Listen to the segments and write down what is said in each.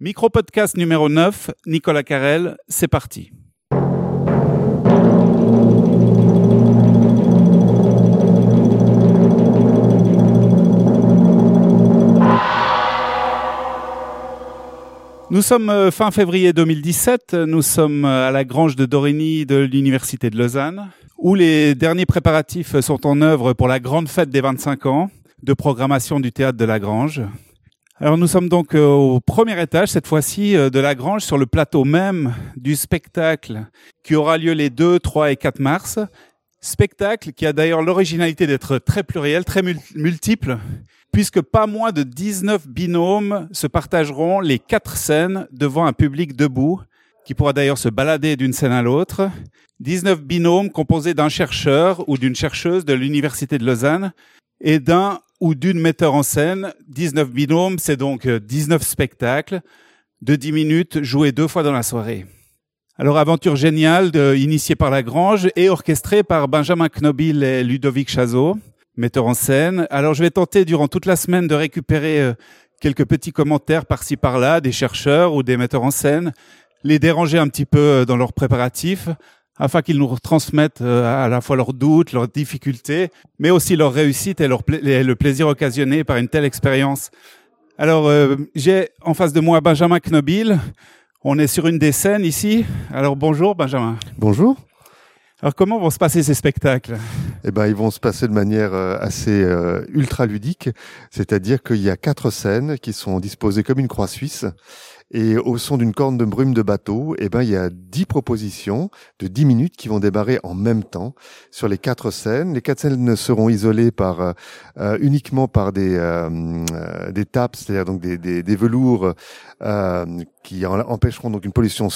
Micro-podcast numéro 9, Nicolas Carrel, c'est parti. Nous sommes euh, fin février 2017, nous sommes euh, à la grange de Dorigny de l'Université de Lausanne, où les derniers préparatifs sont en œuvre pour la grande fête des 25 ans de programmation du théâtre de la Grange. Alors nous sommes donc euh, au premier étage, cette fois-ci, euh, de la Grange, sur le plateau même du spectacle qui aura lieu les 2, 3 et 4 mars. Spectacle qui a d'ailleurs l'originalité d'être très pluriel, très multiple, puisque pas moins de 19 binômes se partageront les quatre scènes devant un public debout, qui pourra d'ailleurs se balader d'une scène à l'autre. 19 binômes composés d'un chercheur ou d'une chercheuse de l'Université de Lausanne et d'un ou d'une metteur en scène. 19 binômes, c'est donc 19 euh, spectacles de 10 minutes joués deux fois dans la soirée. Alors, aventure géniale de, initiée par Lagrange et orchestrée par Benjamin Knobil et Ludovic Chazot, metteurs en scène. Alors, je vais tenter durant toute la semaine de récupérer euh, quelques petits commentaires par-ci par-là des chercheurs ou des metteurs en scène, les déranger un petit peu euh, dans leurs préparatifs, afin qu'ils nous transmettent euh, à la fois leurs doutes, leurs difficultés, mais aussi leur réussite et, leur le plaisir occasionné par une telle expérience. Alors, euh, j'ai en face de moi Benjamin Knobil. On est sur une des scènes ici. Alors, bonjour Benjamin. Bonjour. Alors, comment vont se passer ces spectacles? Eh ben, ils vont se passer de manière euh, assez ultra ludique, c'est-à-dire qu'il y a quatre scènes qui sont disposées comme une croix suisse et au son d'une corne de brume de bateau, eh ben, il y a dix propositions de dix minutes qui vont démarrer en même temps sur les quatre scènes. Les quatre scènes seront isolées par, euh, euh, uniquement par des, euh, des tapes, c'est-à-dire donc des, des, des velours qui empêcheront donc une pollution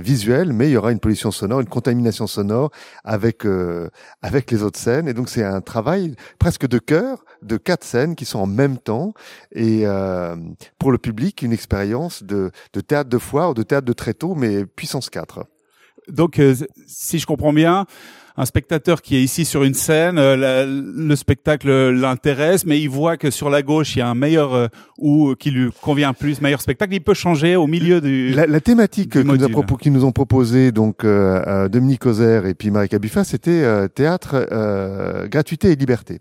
visuelle, mais il y aura une pollution sonore, une contamination sonore avec, avec les autres scènes. Et donc c'est un travail presque de cœur de quatre scènes qui sont en même temps et pour le public une expérience de de théâtre de foire ou de théâtre de tréteau, mais puissance 4. Donc, euh, si je comprends bien, un spectateur qui est ici sur une scène, euh, le spectacle l'intéresse, mais il voit que sur la gauche il y a un meilleur euh, ou qui lui convient plus, meilleur spectacle. Il peut changer au milieu du. La, la thématique qu'ils nous, qui nous ont proposé donc Dominique Ozer et puis Marie Cabuffa, c'était théâtre, gratuité et liberté.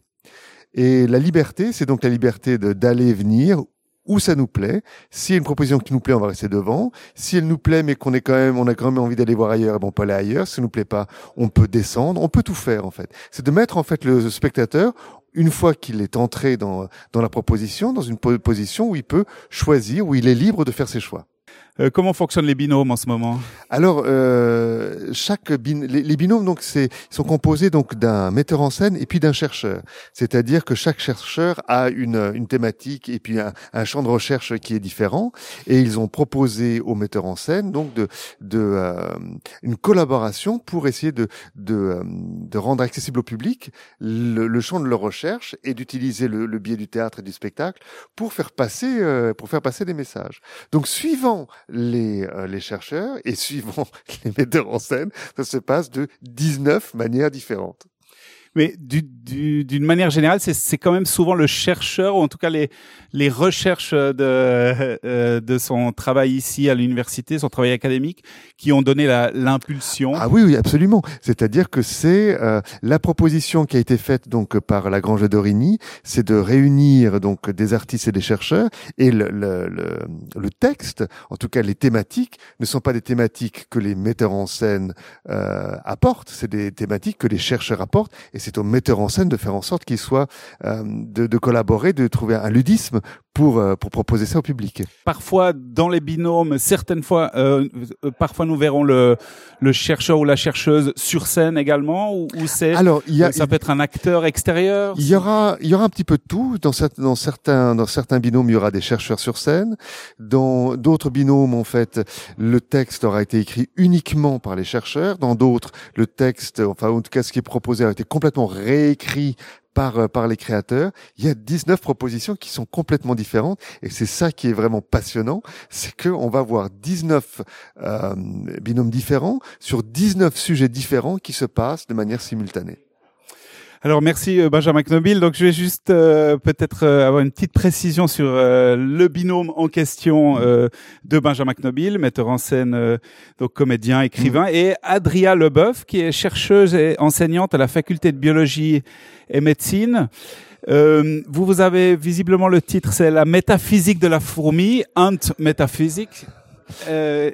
Et la liberté, c'est donc la liberté d'aller et venir où ça nous plaît. S'il y a une proposition qui nous plaît, on va rester devant. Si elle nous plaît, mais qu'on est quand même, on a quand même envie d'aller voir ailleurs, bon, on peut aller ailleurs. Si ça nous plaît pas, on peut descendre. On peut tout faire, en fait. C'est de mettre, en fait, le spectateur, une fois qu'il est entré dans, dans la proposition, dans une position où il peut choisir, où il est libre de faire ses choix. Euh, comment fonctionnent les binômes en ce moment Alors, euh, chaque les, binômes donc c'est sont composés donc d'un metteur en scène et puis d'un chercheur. C'est-à-dire que chaque chercheur a une, une thématique et puis un, un, champ de recherche qui est différent. Et ils ont proposé au metteur en scène donc de, de euh, une collaboration pour essayer de de, euh, de rendre accessible au public le, le, champ de leur recherche et d'utiliser le, le biais du théâtre et du spectacle pour faire passer euh, pour faire passer des messages. Donc suivant les, euh, les chercheurs et suivant les metteurs en scène, ça se passe de 19 manières différentes. Mais d'une manière générale, c'est quand même souvent le chercheur, ou en tout cas les, les recherches de, euh, de son travail ici à l'université, son travail académique, qui ont donné l'impulsion. Ah oui, oui, absolument. C'est-à-dire que c'est euh, la proposition qui a été faite donc par la Grange d'Origny, c'est de réunir donc des artistes et des chercheurs, et le, le, le, texte, en tout cas les thématiques, ne sont pas des thématiques que les metteurs en scène euh, apportent, c'est des thématiques que les chercheurs apportent, c'est au metteur en scène de faire en sorte qu'il soit euh, de, de, collaborer, de trouver un ludisme pour euh, pour proposer ça au public. Parfois dans les binômes, certaines fois, euh, euh, parfois nous verrons le le chercheur ou la chercheuse sur scène également, ou, ou c'est alors y a, ça peut être un acteur extérieur? Il y aura il y aura un petit peu de tout dans, dans certains dans certains binômes il y aura des chercheurs sur scène. Dans d'autres binômes en fait le texte aura été écrit uniquement par les chercheurs. Dans d'autres le texte enfin en tout cas ce qui est proposé a été complètement réécrit par, euh, par les créateurs. Il y a 19 propositions qui sont complètement différentes et c'est ça qui est vraiment passionnant, c'est qu'on va voir 19 euh, binômes différents sur 19 sujets différents qui se passent de manière simultanée. Alors merci euh, Benjamin Knobil. Donc je vais juste euh, peut-être euh, avoir une petite précision sur le binôme en question de Benjamin Knobil, metteur en scène, donc comédien, écrivain, mm. et Adria Leboeuf, qui est chercheuse et enseignante à la faculté de biologie et médecine. vous, vous avez visiblement le titre, c'est la métaphysique de la fourmi, Ant métaphysique. Euh,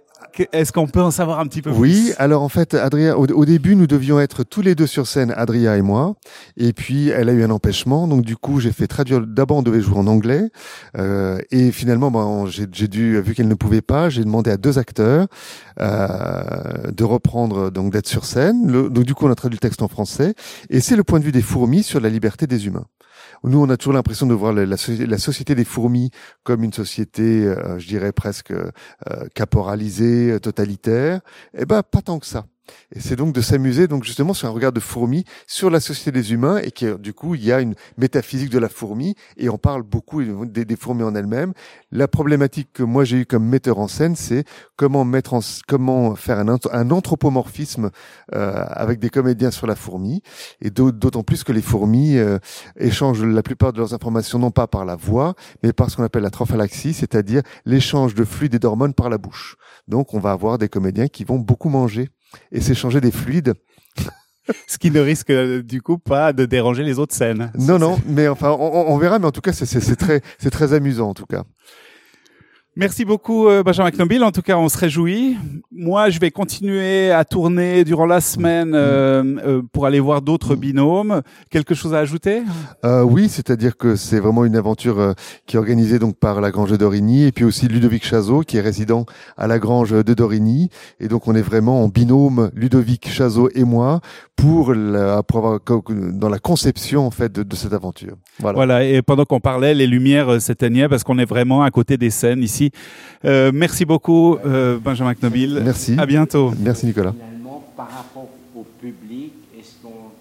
est-ce qu'on peut en savoir un petit peu plus? Oui, alors en fait, Adria, au, début, nous devions être tous les deux sur scène, Adria et moi. Et puis, elle a eu un empêchement. Donc, du coup, j'ai fait traduire. D'abord, on devait jouer en anglais. Euh, et finalement, bon, j'ai dû, vu qu'elle ne pouvait pas, j'ai demandé à deux acteurs euh, de reprendre, donc d'être sur scène. donc, du coup, on a traduit le texte en français. Et c'est le point de vue des fourmis sur la liberté des humains. Nous, on a toujours l'impression de voir la, société des fourmis comme une société, euh, je dirais presque euh, caporalisée, totalitaire. Eh ben, pas tant que ça. Et c'est donc de s'amuser donc justement sur un regard de fourmi sur la société des humains et que du coup il y a une métaphysique de la fourmi et on parle beaucoup des, fourmis en elles-mêmes. La problématique que moi j'ai eu comme metteur en scène, c'est comment mettre en, comment faire un, un anthropomorphisme euh, avec des comédiens sur la fourmi et d'autant plus que les fourmis euh, échangent la plupart de leurs informations non pas par la voix mais par ce qu'on appelle la trophalaxie, c'est-à-dire l'échange de fluides et d'hormones par la bouche. Donc on va avoir des comédiens qui vont beaucoup manger et s'échanger des fluides. Ce qui ne risque du coup pas de déranger les autres scènes. Non, non, mais enfin, on, verra, mais en tout cas, c'est très, c'est très amusant en tout cas. Merci beaucoup euh, Benjamin Knobil. En tout cas, on se réjouit. Moi, je vais continuer à tourner durant la semaine euh, euh, pour aller voir d'autres binômes. Quelque chose à ajouter? Oui, c'est-à-dire que c'est vraiment une aventure qui est organisée donc par la Grange de Dorigny et puis aussi Ludovic Chazot qui est résident à la Grange de Dorigny. Et donc, on est vraiment en binôme Ludovic Chazot et moi pour, la, dans la conception en fait de, de cette aventure. Voilà. voilà. Et pendant qu'on parlait, les lumières s'éteignaient parce qu'on est vraiment à côté des scènes ici euh, merci beaucoup, euh, Benjamin Knobil. Merci. À bientôt. Merci, Nicolas. Finalement, par rapport au public, est-ce qu'on.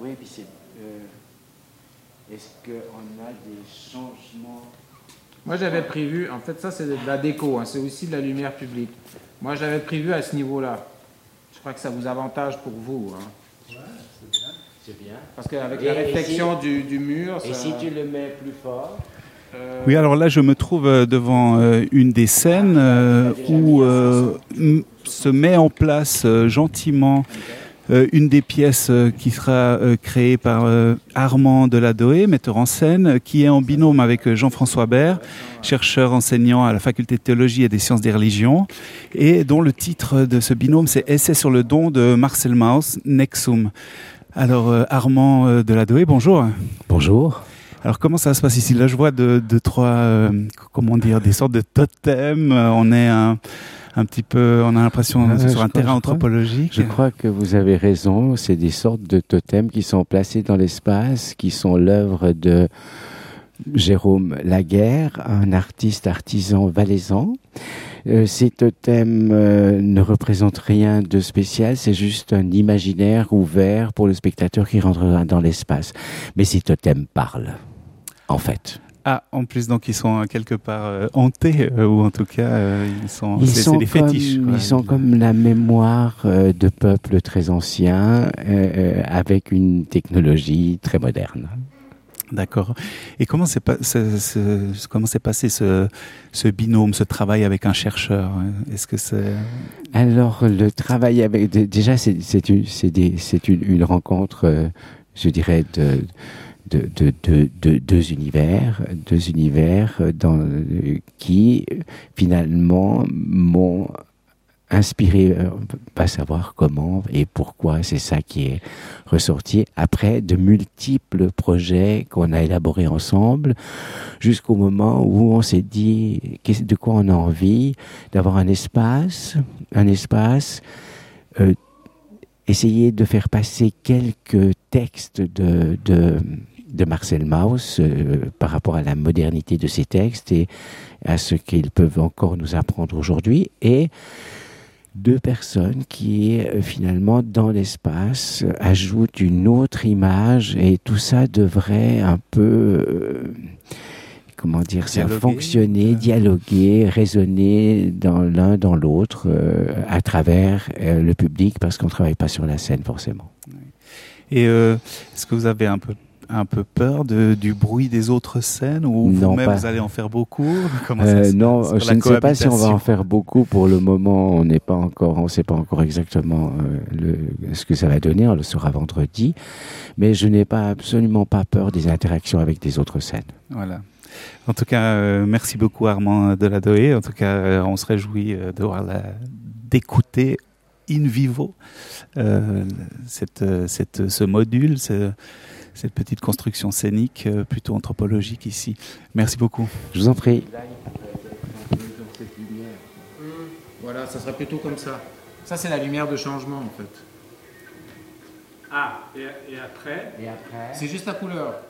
Oui, puis c'est. Euh, est-ce qu'on a des changements? Moi, j'avais prévu. En fait, ça, c'est de la déco. Hein, c'est aussi de la lumière publique. Moi, j'avais prévu à ce niveau-là. Je crois que ça vous avantage pour vous. Hein. Ouais, c'est bien. C'est bien. Parce qu'avec la réflexion du, du, mur. Et si tu le mets plus fort? Oui, alors là, je me trouve euh, devant euh, une des scènes euh, où se met en place gentiment une des pièces qui sera créée par Armand Deladoé, metteur en scène, qui est en binôme avec Jean-François Bert, chercheur enseignant à la faculté de théologie et des sciences des religions, et dont le titre de ce binôme, c'est Essai sur le don de Marcel Mauss, Nexum. Alors, Armand Deladoé, bonjour. Bonjour. Alors comment ça se passe ici? Là, je vois deux, trois, euh, comment dire, des sortes de totems. On est un, un petit peu, on a l'impression ah, sur un terrain anthropologique. je crois que vous avez raison. C'est des sortes de totems qui sont placés dans l'espace, qui sont l'œuvre de Jérôme Laguerre, un artiste artisan valaisan. Euh, ces totems euh, ne représentent rien de spécial, c'est juste un imaginaire ouvert pour le spectateur qui rentrera dans l'espace. Mais ces totems parlent en fait. Ah, en plus, donc ils sont quelque part euh, hantés, euh, ou en tout cas, euh, ils sont, c'est, des fétiches. Ils sont comme la mémoire de peuples très anciens, avec une technologie très moderne. D'accord. Et comment s'est, pas, passé ce, ce binôme, ce travail avec un chercheur Est-ce que c'est Alors le travail avec déjà c'est, une rencontre, je dirais de de, de, de, de, deux univers, deux univers dans, qui finalement m'ont inspiré, euh, pas savoir comment et pourquoi, c'est ça qui est ressorti. Après de multiples projets qu'on a élaborés ensemble, jusqu'au moment où on s'est dit de quoi on a envie, d'avoir un espace, un espace euh, essayer de faire passer quelques textes de, de Marcel Mauss euh, par rapport à la modernité de ses textes et à ce qu'ils peuvent encore nous apprendre aujourd'hui. Et deux personnes qui, euh, finalement, dans l'espace, ajoutent une autre image et tout ça devrait un peu... Euh, comment dire ça, fonctionner, dialoguer, raisonner dans l'un dans l'autre à travers le public parce qu'on travaille pas sur la scène forcément. Et euh, est-ce que vous avez un peu un peu peur de, du bruit des autres scènes ou vous-même vous allez en faire beaucoup euh, Non, je ne sais pas si on va en faire beaucoup. Pour le moment, on n'est pas encore, on sait pas encore exactement euh, le, ce que ça va donner. On le saura vendredi, mais je n'ai pas absolument pas peur des interactions avec des autres scènes. Voilà. En tout cas, euh, merci beaucoup Armand de la Doé. En tout cas, on se réjouit d'écouter in vivo cette, cette, ce module. Ce, cette petite construction scénique euh, plutôt anthropologique ici. Merci beaucoup. Je vous en prie. Voilà, ça serait plutôt comme ça. Ça, c'est la lumière de changement, en fait. Ah, et, après? Et après? C'est juste la couleur.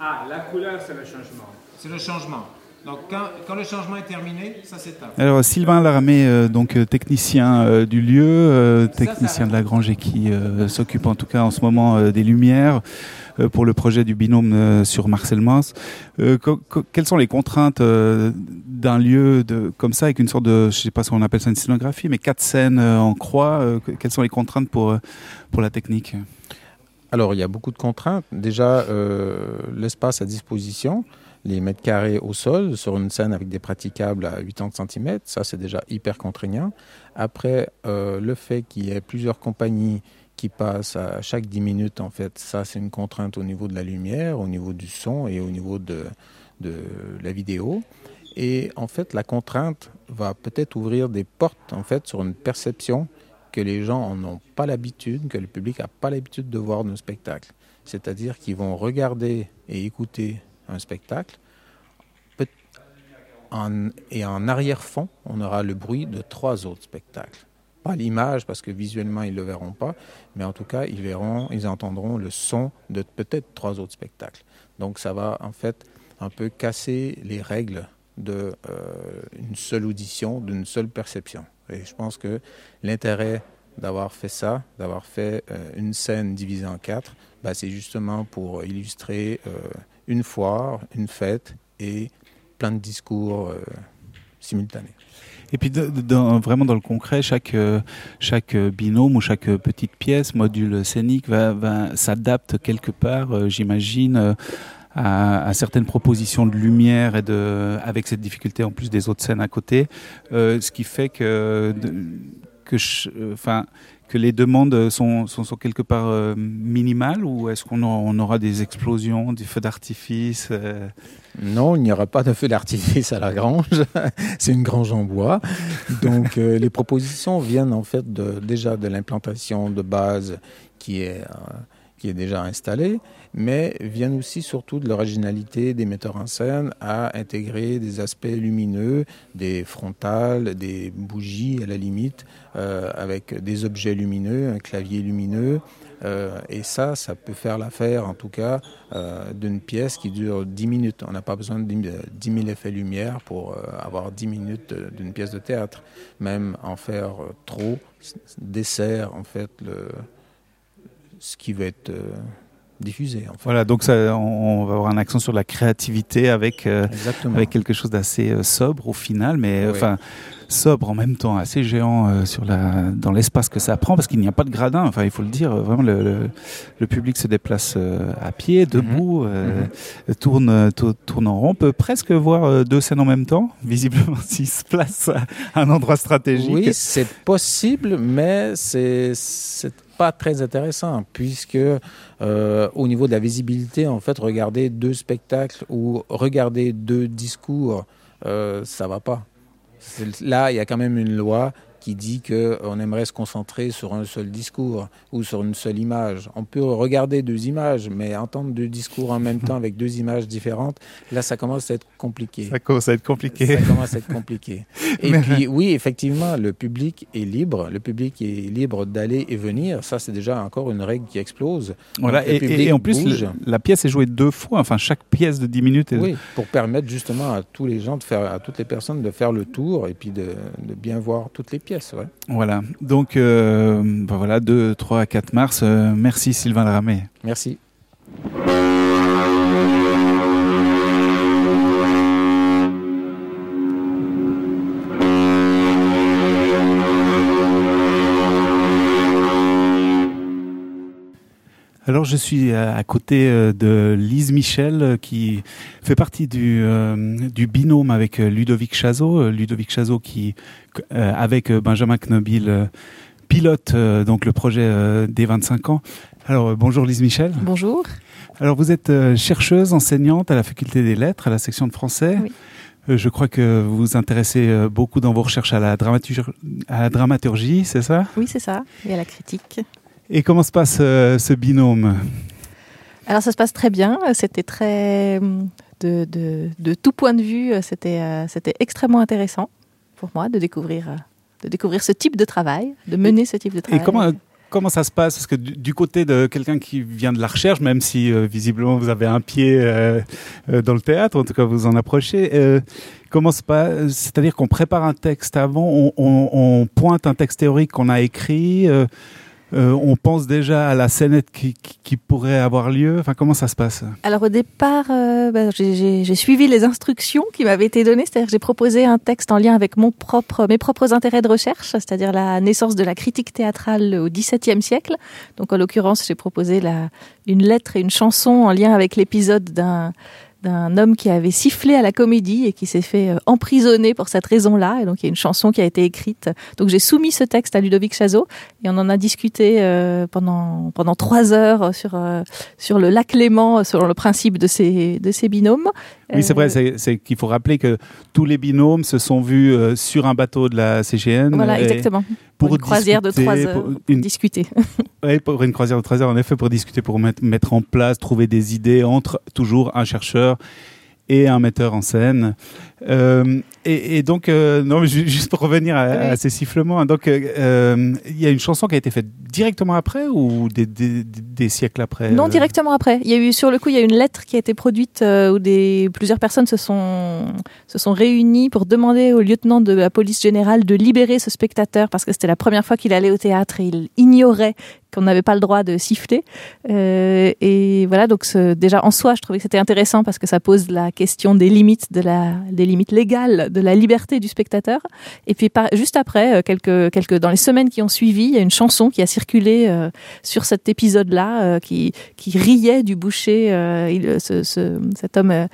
Ah, la couleur, c'est le changement. C'est le changement. Donc quand, le changement est terminé, ça s'éteint. Alors Sylvain Laramé, euh, donc euh, technicien euh, du lieu, technicien de la grange et qui s'occupe en tout cas en ce moment des lumières pour le projet du binôme sur Marcel Mans. quelles sont les contraintes d'un lieu de, comme ça avec une sorte de, je sais pas si on appelle ça une scénographie, mais quatre scènes en croix. quelles sont les contraintes pour pour la technique? Alors il y a beaucoup de contraintes. Déjà l'espace à disposition les mètres carrés au sol sur une scène avec des praticables à 80 cm. Ça, c'est déjà hyper contraignant. Après, euh, le fait qu'il y ait plusieurs compagnies qui passent à chaque 10 minutes, en fait, ça, c'est une contrainte au niveau de la lumière, au niveau du son et au niveau de, de la vidéo. Et en fait, la contrainte va peut-être ouvrir des portes, en fait, sur une perception que les gens n'ont pas l'habitude, que le public n'a pas l'habitude de voir d'un spectacle. C'est-à-dire qu'ils vont regarder et écouter un spectacle. et en arrière-fond, on aura le bruit de trois autres spectacles. Pas l'image, parce que visuellement, ils ne le verront pas, mais en tout cas, ils verront, ils entendront le son de peut-être trois autres spectacles. Donc ça va en fait un peu casser les règles d'une euh, seule audition, d'une seule perception. Et je pense que l'intérêt d'avoir fait ça, d'avoir fait euh, une scène divisée en quatre, bah, c'est justement pour illustrer euh, une foire, une fête et plein de discours euh, simultanés. Et puis vraiment dans le concret, chaque chaque binôme ou chaque petite pièce, module scénique, s'adapte quelque part, j'imagine. À, certaines propositions de lumière et de, avec cette difficulté en plus des autres scènes à côté, ce qui fait que, que, enfin, que les demandes sont, sont, quelque part euh, minimales ou est-ce qu'on on aura des explosions, des feux d'artifice euh? Non, il n'y aura pas de feux d'artifice à la grange. C'est une grange en bois. Donc euh, les propositions viennent en fait déjà de l'implantation de base qui est qui est déjà installé, mais viennent aussi surtout de l'originalité des metteurs en scène à intégrer des aspects lumineux, des frontales, des bougies à la limite, euh, avec des objets lumineux, un clavier lumineux. Euh, et ça, ça peut faire l'affaire, en tout cas, euh, d'une pièce qui dure 10 minutes. On n'a pas besoin de 10 000 effets lumière pour avoir 10 minutes d'une pièce de théâtre. Même en faire trop dessert, en fait, le, ce qui va être euh, diffusé. Voilà, donc ça, on, va avoir un accent sur la créativité avec, euh, avec quelque chose d'assez euh, sobre au final, mais enfin sobre en même temps, assez géant sur la, dans l'espace que ça prend, parce qu'il n'y a pas de gradin, enfin il faut le dire, vraiment le, le, public se déplace à pied, debout, mhm. tourne, tourne en rond, on peut presque voir deux scènes en même temps, visiblement s'il se place à un endroit stratégique. Oui, c'est possible, mais c'est pas très intéressant puisque euh, au niveau de la visibilité, en fait, regarder deux spectacles ou regarder deux discours, euh, ça va pas. Là, il y a quand même une loi qui dit qu'on aimerait se concentrer sur un seul discours ou sur une seule image. On peut regarder deux images, mais entendre deux discours en même temps avec deux images différentes, là, ça commence à être compliqué. Ça commence à être compliqué. Ça commence à être compliqué. Et puis, oui, effectivement, le public est libre. Le public est libre d'aller et venir. Ça, c'est déjà encore une règle qui explose. Voilà. Et, en plus, la pièce est jouée deux fois. Enfin, chaque pièce de 10 minutes. Oui, pour permettre justement à tous les gens de faire, à toutes les personnes de faire le tour et puis de, de bien voir toutes les pièces. Voilà. Donc, euh, ben voilà, 2, 3, 4 mars. Euh, merci Sylvain Dramé. Merci. Alors je suis à côté euh, de Lise Michel euh, qui fait partie du, euh, du binôme avec Ludovic Chazot. Ludovic Chazot qui, avec Benjamin Knobil, pilote donc le projet des 25 ans. Alors bonjour Lise Michel. Bonjour. Alors vous êtes chercheuse, enseignante à la faculté des lettres, à la section de français. Oui. Je crois que vous vous intéressez beaucoup dans vos recherches à la dramaturgie, à la dramaturgie c'est ça? Oui, c'est ça, et à la critique. Et comment se passe euh, ce binôme? Alors ça se passe très bien. C'était très de, de, de, tout point de vue, c'était euh, c'était extrêmement intéressant pour moi de découvrir de découvrir ce type de travail, de mener ce type de travail. Et comment comment ça se passe? Parce que du, côté de quelqu'un qui vient de la recherche, même si euh, visiblement vous avez un pied dans le théâtre, en tout cas vous en approchez. Comment se passe? C'est-à-dire qu'on prépare un texte avant, on, on, on, pointe un texte théorique qu'on a écrit. Euh, on pense déjà à la scénette qui, pourrait avoir lieu. Enfin, comment ça se passe Alors au départ, euh, bah, j'ai suivi les instructions qui m'avaient été données, c'est-à-dire j'ai proposé un texte en lien avec mon propre, mes propres intérêts de recherche, c'est-à-dire la naissance de la critique théâtrale au XVIIe siècle. Donc en l'occurrence, j'ai proposé une lettre et une chanson en lien avec l'épisode d'un d'un homme qui avait sifflé à la comédie et qui s'est fait euh, emprisonner pour cette raison-là. Et donc il y a une chanson qui a été écrite. Donc j'ai soumis ce texte à Ludovic Chazot et on en a discuté euh, pendant pendant trois heures sur euh, sur le lac Léman selon le principe de ces de ces binômes. Oui, c'est vrai. C'est qu'il faut rappeler que tous les binômes se sont vus sur un bateau de la CGN. Voilà, exactement pour, une croisière de trois heures, pour, une... discuter. oui, pour une croisière de trois heures, en effet, pour discuter, pour mettre, mettre en place, trouver des idées entre toujours un chercheur et un metteur en scène. Euh, et, et, donc, euh, non, juste pour revenir à, à ces sifflements, hein, donc euh, euh, il y a une chanson qui a été faite directement après ou des, des, des siècles après Non, directement après. Il y a eu sur le coup, il y a une lettre qui a été produite où des plusieurs personnes se sont se sont réunies pour demander au lieutenant de la police générale de libérer ce spectateur parce que c'était la première fois qu'il allait au théâtre et il ignorait qu'on n'avait pas le droit de siffler. Euh, et voilà, donc ce, déjà en soi, je trouvais que c'était intéressant parce que ça pose la question des limites de la, des limites légales de la liberté du spectateur. Et puis juste après, euh, quelques, quelques, dans les semaines qui ont suivi, il y a une chanson qui a circulé euh, sur cet épisode-là, euh, qui, qui riait du boucher. Ce, ce, cet homme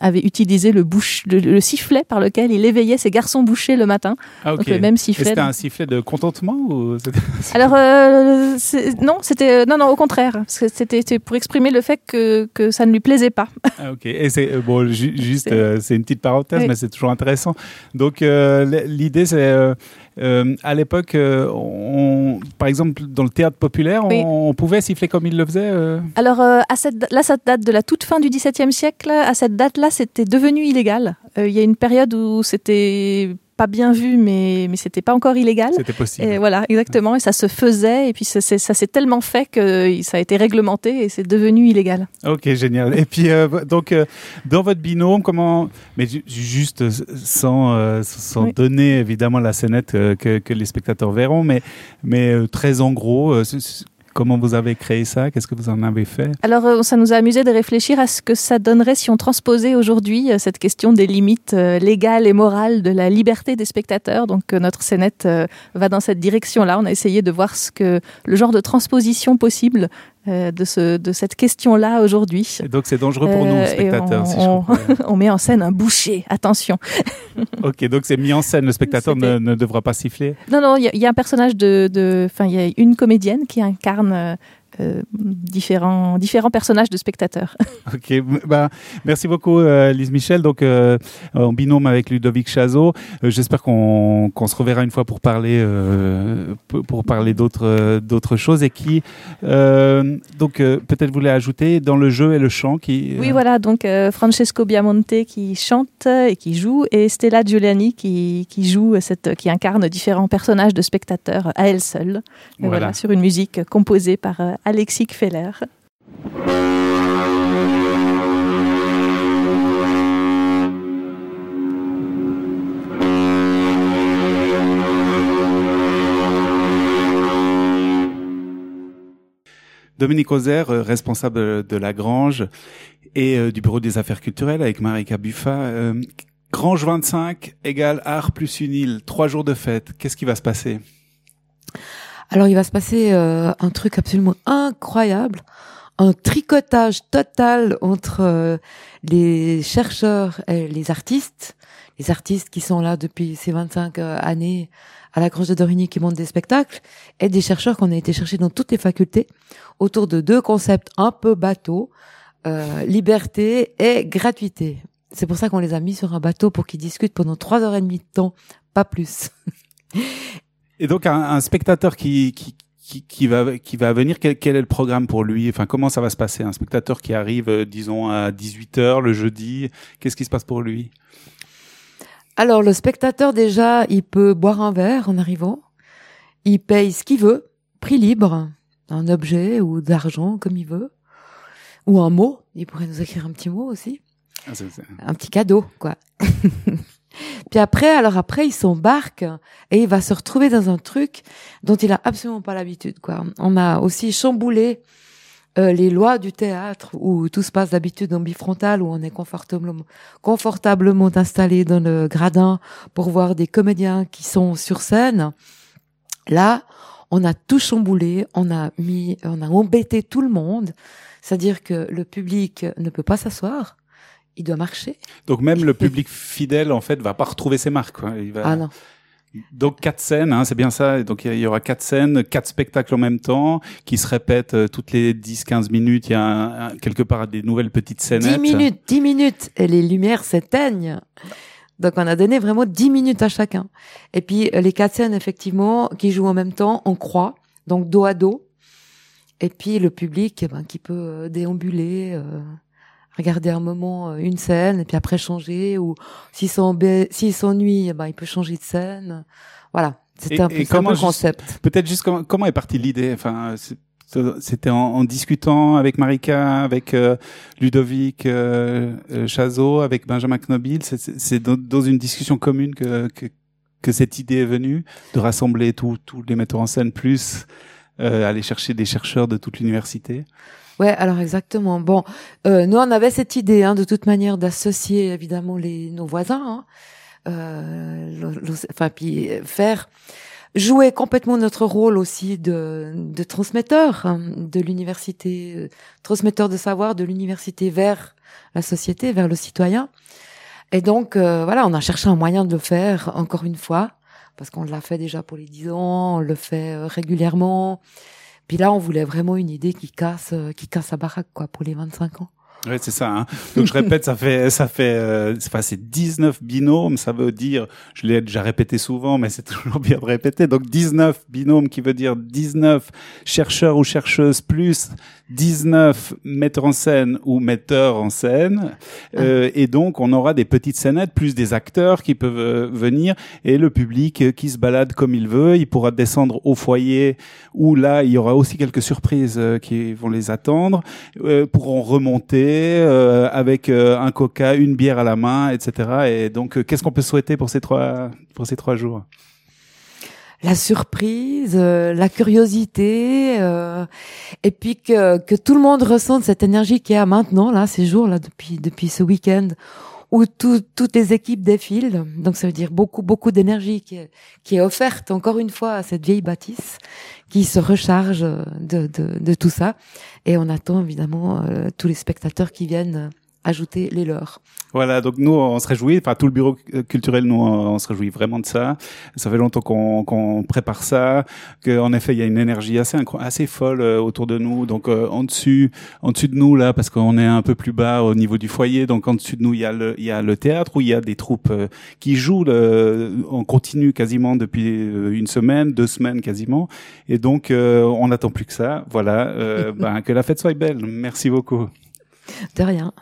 avait utilisé le, bouche, le, le, sifflet par lequel il éveillait ses garçons bouchés le matin. Ah, okay. Donc le même sifflet. C'était un sifflet de contentement ou Alors euh, non, c'était non non au contraire, c'était pour exprimer le fait que, que ça ne lui plaisait pas. Ah, ok. Et c'est euh, bon, ju juste c'est une petite parenthèse, oui. mais c'est toujours intéressant. Donc euh, l'idée c'est euh, à l'époque, euh, par exemple, dans le théâtre populaire, oui. on, on, pouvait siffler comme il le faisait euh... Alors, à cette, là, ça date de la toute fin du XVIIe siècle. À cette date-là, c'était devenu illégal. Il y a une période où c'était pas bien vu, mais, mais c'était pas encore illégal. C'était possible. Et voilà, exactement. Et ça se faisait. Et puis ça s'est tellement fait que ça a été réglementé et c'est devenu illégal. Ok, génial. Et puis euh, donc euh, dans votre binôme, comment Mais juste sans euh, sans oui. donner évidemment la scénette que, que les spectateurs verront, mais mais très en gros. Comment vous avez créé ça? Qu'est-ce que vous en avez fait? Alors, euh, ça nous a amusé de réfléchir à ce que ça donnerait si on transposait aujourd'hui euh, cette question des limites euh, légales et morales de la liberté des spectateurs. Donc, notre scénette va dans cette direction-là. On a essayé de voir ce que le genre de transposition possible euh, de, ce, de cette question-là aujourd'hui. Donc c'est dangereux pour nous, spectateurs. On, si on, on, met en scène un boucher, attention. ok, donc c'est mis en scène, le spectateur ne, ne, devra pas siffler Non, non, il y, y, a un personnage de... Enfin, il y a une comédienne qui incarne... Euh, différents, différents personnages de spectateurs. Ok, bah, merci beaucoup euh, Lise Michel, donc euh, en binôme avec Ludovic Chazot. J'espère qu'on qu se reverra une fois pour parler, pour parler d'autres choses et qui, donc peut-être voulait ajouter dans le jeu et le chant qui. Oui, voilà, donc Francesco Biamonte qui chante et qui joue et Stella Giuliani qui, qui joue cette, qui incarne différents personnages de spectateurs à elle seule. Voilà. voilà sur une musique composée par Alexis Feller. Dominique Ozer, responsable de la Grange et euh, du Bureau des affaires culturelles avec Marika Buffa. Euh, Grange 25 égale art plus une île, trois jours de fête. Qu'est-ce qui va se passer? Alors il va se passer euh, un truc absolument incroyable, un tricotage total entre euh, les chercheurs et les artistes, les artistes qui sont là depuis ces 25 euh, années à la Grange de Dorigny qui montent des spectacles, et des chercheurs qu'on a été chercher dans toutes les facultés autour de deux concepts un peu bateaux, euh, liberté et gratuité. C'est pour ça qu'on les a mis sur un bateau pour qu'ils discutent pendant trois heures et demie de temps, pas plus. Et donc un, un spectateur qui, qui, qui, qui va qui va venir, quel, quel, est le programme pour lui? Enfin, comment ça va se passer? Un spectateur qui arrive, euh, disons à 18 h le jeudi, qu'est-ce qui se passe pour lui? Alors le spectateur déjà, il peut boire un verre en arrivant, il paye ce qu'il veut, prix libre, un objet ou d'argent comme il veut, ou un mot. Il pourrait nous écrire un petit mot aussi, ah, un petit cadeau quoi. Puis après, alors après, il s'embarque et il va se retrouver dans un truc dont il a absolument pas l'habitude, quoi. On a aussi chamboulé euh, les lois du théâtre où tout se passe d'habitude en bifrontal, où on est confortablement, confortablement installé dans le gradin pour voir des comédiens qui sont sur scène. Là, on a tout chamboulé, on a mis, on a embêté tout le monde. C'est-à-dire que le public ne peut pas s'asseoir il doit marcher. Donc même le public fidèle en fait va pas retrouver ses marques. Quoi. Il va... Ah non. Donc quatre scènes, hein, c'est bien ça. Donc il y aura quatre scènes, quatre spectacles en même temps, qui se répètent euh, toutes les 10-15 minutes. Il y a un, un, quelque part des nouvelles petites scènes. 10 minutes, 10 minutes, et les lumières s'éteignent. Donc on a donné vraiment 10 minutes à chacun. Et puis euh, les quatre scènes effectivement qui jouent en même temps, on croit, donc dos à dos. Et puis le public eh ben, qui peut euh, déambuler. Euh regarder un moment une scène et puis après changer ou s'il s'ennuie eh ben il peut changer de scène. Voilà. C'était un peu, un peu le concept. peut-être juste comment, comment est partie l'idée? Enfin c'était en, en, discutant avec Marika, avec euh, Ludovic euh, Chazot, avec Benjamin Knobil. C'est dans, dans, une discussion commune que, que, que, cette idée est venue de rassembler tous les metteurs en scène plus euh, aller chercher des chercheurs de toute l'université. Ouais, alors exactement. Bon, euh, nous on avait cette idée, hein, de toute manière, d'associer évidemment les nos voisins, hein, euh, enfin puis faire jouer complètement notre rôle aussi de, de transmetteur hein, de l'université, euh, transmetteur de savoir de l'université vers la société, vers le citoyen. Et donc euh, voilà, on a cherché un moyen de le faire encore une fois parce qu'on l'a fait déjà pour les dix ans, on le fait euh, régulièrement. Puis là, on voulait vraiment une idée qui casse, euh, qui casse la baraque, quoi, pour les 25 ans. Oui, c'est ça. Hein. Donc je répète, ça fait ça fait euh, enfin, c'est 19 binômes, ça veut dire je l'ai déjà répété souvent mais c'est toujours bien de répéter. Donc 19 binômes qui veut dire 19 chercheurs ou chercheuses plus 19 metteurs en scène ou metteurs en scène euh, et donc on aura des petites scénettes plus des acteurs qui peuvent euh, venir et le public euh, qui se balade comme il veut, il pourra descendre au foyer où là il y aura aussi quelques surprises euh, qui vont les attendre, pourront remonter euh, avec euh, un coca, une bière à la main, etc. Et donc, euh, qu'est-ce qu'on peut souhaiter pour ces trois pour ces trois jours? La surprise, la curiosité, et puis que, que tout le monde ressente cette énergie qu'il y a maintenant, là, ces jours, là, depuis, depuis ce week-end, où tout, toutes les équipes défilent. Donc ça veut dire beaucoup, beaucoup d'énergie qui qui est offerte encore une fois à cette vieille bâtisse qui se recharge de, tout ça. Et on attend évidemment euh, tous les spectateurs qui viennent ajouter les leurs. Voilà, donc nous on se réjouit, enfin tout le bureau culturel nous on se réjouit vraiment de ça. Ça fait longtemps qu'on prépare ça, qu'en effet il y a une énergie assez assez folle euh, autour de nous. Donc euh, en dessus, en dessus de nous là, parce qu'on est un peu plus bas au niveau du foyer, donc en dessus de nous il y a le il y a le théâtre où il y a des troupes euh, qui jouent le, en continu quasiment depuis une semaine, deux semaines quasiment, et donc on n'attend plus que ça. Voilà, ben, que la fête soit belle. Merci beaucoup. De rien.